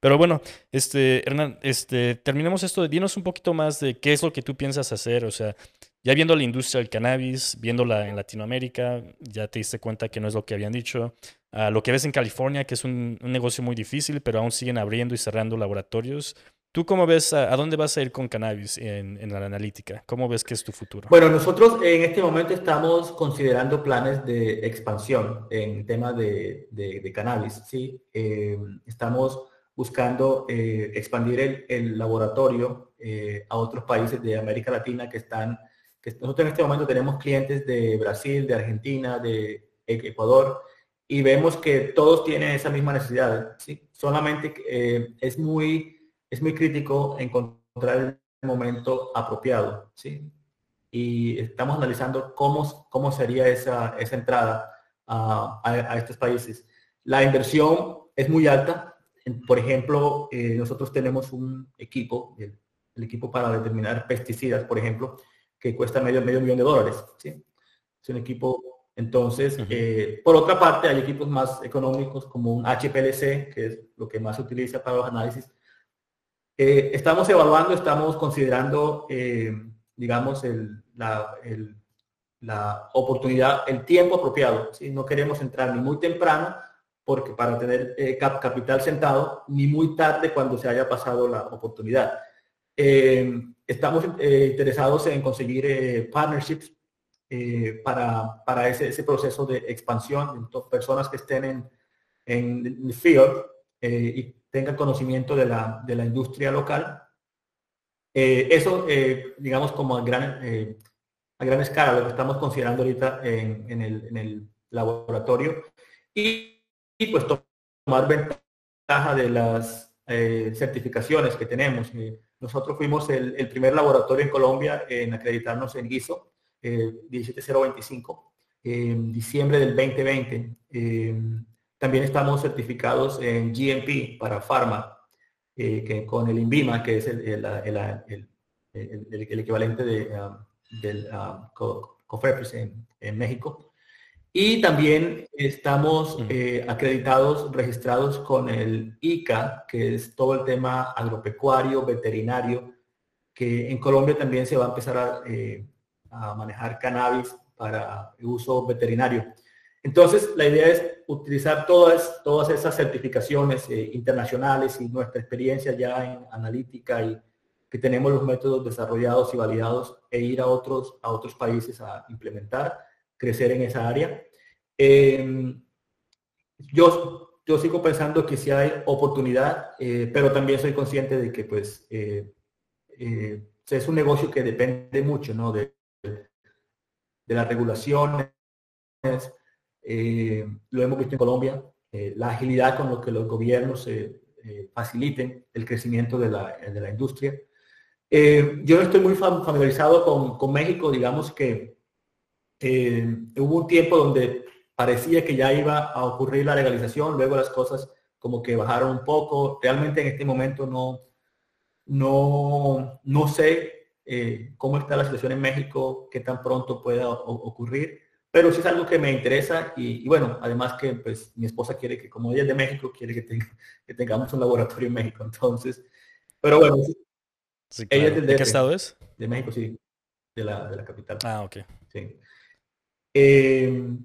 Pero bueno, este, Hernán, este, terminemos esto. Dinos un poquito más de qué es lo que tú piensas hacer. O sea, ya viendo la industria del cannabis, viéndola en Latinoamérica, ya te diste cuenta que no es lo que habían dicho. a lo que ves en California, que es un, negocio muy difícil, pero aún siguen abriendo y cerrando laboratorios. ¿Tú cómo ves a, dónde vas a ir con cannabis en, la analítica? ¿Cómo ves que es tu futuro? Bueno, nosotros en este momento estamos considerando planes de expansión en tema de, cannabis. ¿sí? Eh, estamos buscando expandir el, laboratorio a otros países de América Latina que están, que nosotros en este momento tenemos clientes de Brasil, de Argentina, de Ecuador, y vemos que todos tienen esa misma necesidad. ¿sí? Solamente es, muy, es muy crítico encontrar el momento apropiado. ¿sí? y estamos analizando cómo, cómo sería esa, esa entrada a, a, estos países. La inversión es muy alta. Por ejemplo, eh, nosotros tenemos un equipo, el, equipo para determinar pesticidas, por ejemplo, que cuesta medio, medio millón de dólares. ¿sí? Es un equipo, entonces, eh, por otra parte, hay equipos más económicos como un HPLC, que es lo que más se utiliza para los análisis. Eh, estamos evaluando, estamos considerando digamos, el, la, la, oportunidad, el tiempo apropiado. ¿sí? No queremos entrar ni muy temprano porque para tener eh, capital sentado, ni muy tarde cuando se haya pasado la oportunidad. Eh, estamos eh, interesados en conseguir partnerships para, para ese, proceso de expansión, personas que estén en, en el field y tengan conocimiento de la, de la industria local eh, eso, eh, digamos, como a gran, eh, a gran escala, lo que estamos considerando ahorita en, el, laboratorio. Y, pues tomar ventaja de las certificaciones que tenemos. Nosotros fuimos el, primer laboratorio en Colombia en acreditarnos en ISO 17025 en diciembre del 2020. también estamos certificados en GMP para Pharma eh, que con el INVIMA, que es el, equivalente de, um, del um, COFEPRIS en, México. Y también estamos eh, acreditados, registrados con el ICA, que es todo el tema agropecuario, veterinario, que en Colombia también se va a empezar a, eh, a manejar cannabis para uso veterinario. Entonces, la idea es utilizar todas, todas esas certificaciones eh, internacionales y nuestra experiencia ya en analítica y que tenemos los métodos desarrollados y validados e ir a otros, a otros países a implementar, crecer en esa área. Em, yo, yo sigo pensando que sí hay oportunidad, eh, pero también soy consciente de que pues eh, es un negocio que depende mucho ¿no? de, de las regulaciones, eh, lo hemos visto en Colombia, eh, la agilidad con lo que los gobiernos eh, faciliten el crecimiento de la, de la industria. yo no estoy muy familiarizado con, con México, digamos que hubo un tiempo donde parecía que ya iba a ocurrir la legalización, luego las cosas como que bajaron un poco. Realmente en este momento no, no, no sé cómo está la situación en México, qué tan pronto pueda ocurrir pero sí es algo que me interesa y, bueno, además que pues mi esposa quiere que, como ella es de México, quiere que, [LAUGHS] que tengamos un laboratorio en México, entonces, pero bueno, ella es del ¿De qué estado es? De México, sí, de la, de la capital. Ah, ok. Sí.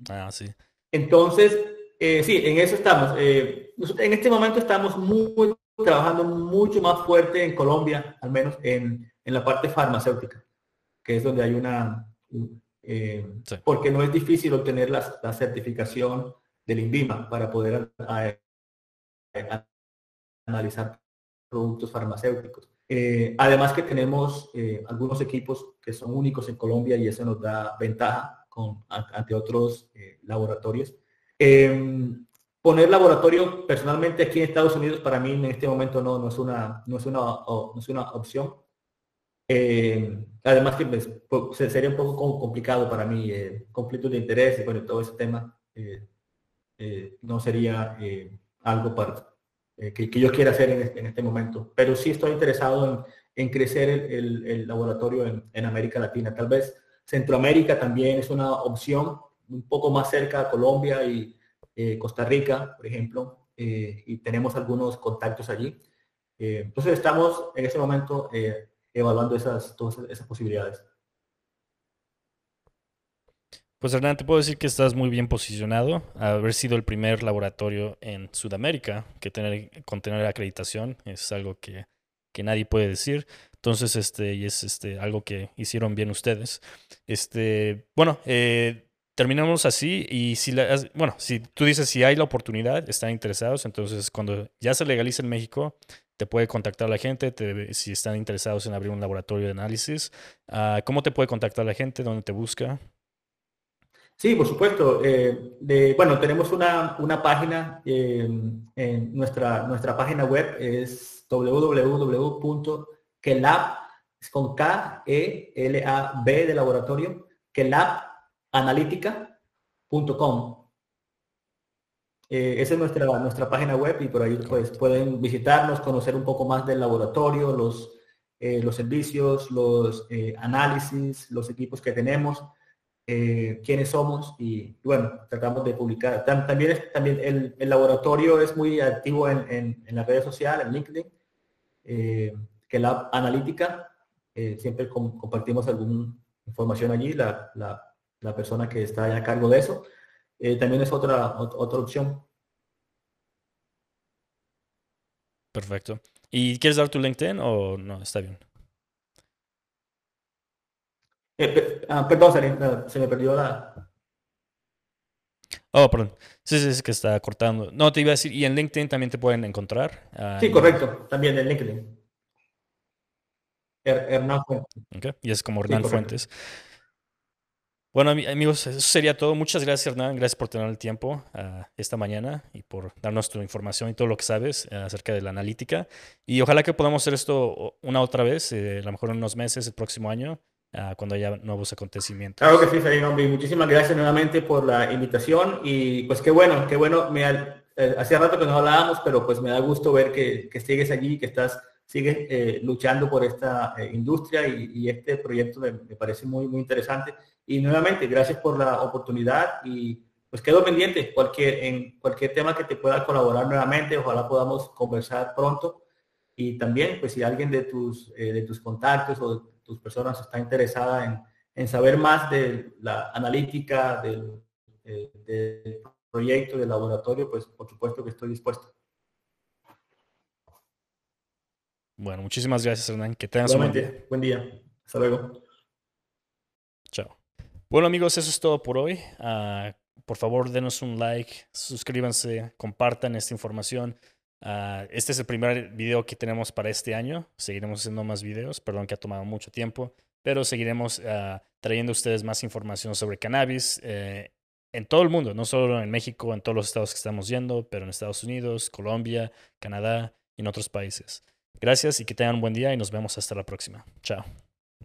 Ah, sí. Entonces, eh, sí, en eso estamos. Eh, en este momento estamos muy, trabajando mucho más fuerte en Colombia, al menos en, en la parte farmacéutica, que es donde hay una, eh, porque no es difícil obtener la, la, certificación del INVIMA para poder analizar productos farmacéuticos. Eh, además que tenemos eh, algunos equipos que son únicos en Colombia y eso nos da ventaja con, ante otros laboratorios. Em, poner laboratorio personalmente aquí en Estados Unidos para mí en este momento no, no, es, una, no, es, una, no es una opción eh, además que pues, sería un poco complicado para mí, eh, conflictos de interés y bueno, todo ese tema eh, eh, no sería algo para, que, yo quiera hacer en este, en este, momento. Pero sí estoy interesado en, en crecer el, el, laboratorio en, en, América Latina. Tal vez Centroamérica también es una opción, un poco más cerca a Colombia y Costa Rica, por ejemplo, y tenemos algunos contactos allí. entonces estamos en ese momento evaluando esas, todas esas posibilidades. Pues Hernán, te puedo decir que estás muy bien posicionado. Haber sido el primer laboratorio en Sudamérica que tener, con tener acreditación es algo que, que nadie puede decir. Entonces, este, y es este, algo que hicieron bien ustedes. Este, bueno, eh, terminamos así y si, la, bueno, si tú dices si hay la oportunidad, están interesados, entonces cuando ya se legalice en México, te puede contactar la gente si están interesados en abrir un laboratorio de análisis. Uh, ¿Cómo te puede contactar la gente? ¿Dónde te busca? Sí, por supuesto. Eh, bueno, tenemos una, una página, eh, en nuestra, nuestra página web es www.kelab, con K, E, L, A, B de laboratorio, kelabanalítica.com. Eh, esa es nuestra, nuestra página web y por ahí pues, pueden visitarnos, conocer un poco más del laboratorio, los, eh, los servicios, los eh, análisis, los equipos que tenemos, quiénes somos y, bueno, tratamos de publicar. También, es, también el, el, laboratorio es muy activo en, en las redes sociales, en LinkedIn, que la analítica, siempre compartimos alguna información allí, la, la, la persona que está a cargo de eso. Eh, también es otra, otra opción. Perfecto. ¿Y quieres dar tu LinkedIn o no? Está bien. Eh, ah, perdón, se me perdió la... Oh, perdón. Sí, sí, es que está cortando. No, te iba a decir, ¿y en LinkedIn también te pueden encontrar? Ah, sí, correcto, también en LinkedIn. Hernán Fuentes. Okay. Y es como Hernán Fuentes. Bueno, amigos, eso sería todo. Muchas gracias, Hernán. Gracias por tener el tiempo uh, esta mañana y por darnos tu información y todo lo que sabes uh, acerca de la analítica. Y ojalá que podamos hacer esto una otra vez, eh, a lo mejor en unos meses, el próximo año, uh, cuando haya nuevos acontecimientos. Claro que sí, Serino. Muchísimas gracias nuevamente por la invitación. Y pues qué bueno, qué bueno. Me, eh, hacía rato que no hablábamos, pero pues me da gusto ver que, que sigues allí, que estás sigues eh, luchando por esta industria y, este proyecto me, parece muy, muy interesante. Y nuevamente, gracias por la oportunidad y pues quedo pendiente cualquier, en cualquier tema que te pueda colaborar nuevamente. Ojalá podamos conversar pronto. Y también, pues si alguien de tus, eh, de tus contactos o de tus personas está interesada en, en saber más de la analítica, eh, del proyecto, del laboratorio, pues por supuesto que estoy dispuesto. Bueno, muchísimas gracias, Hernán. Que tengas un buen día. Buen día. Hasta luego. Chao. Bueno amigos, eso es todo por hoy. Uh, por favor, denos un like, suscríbanse, compartan esta información. Uh, este es el primer video que tenemos para este año. Seguiremos haciendo más videos. Perdón que ha tomado mucho tiempo, pero seguiremos uh, trayendo a ustedes más información sobre cannabis eh, en todo el mundo, no solo en México, en todos los estados que estamos yendo, pero en Estados Unidos, Colombia, Canadá y en otros países. Gracias y que tengan un buen día y nos vemos hasta la próxima. Chao.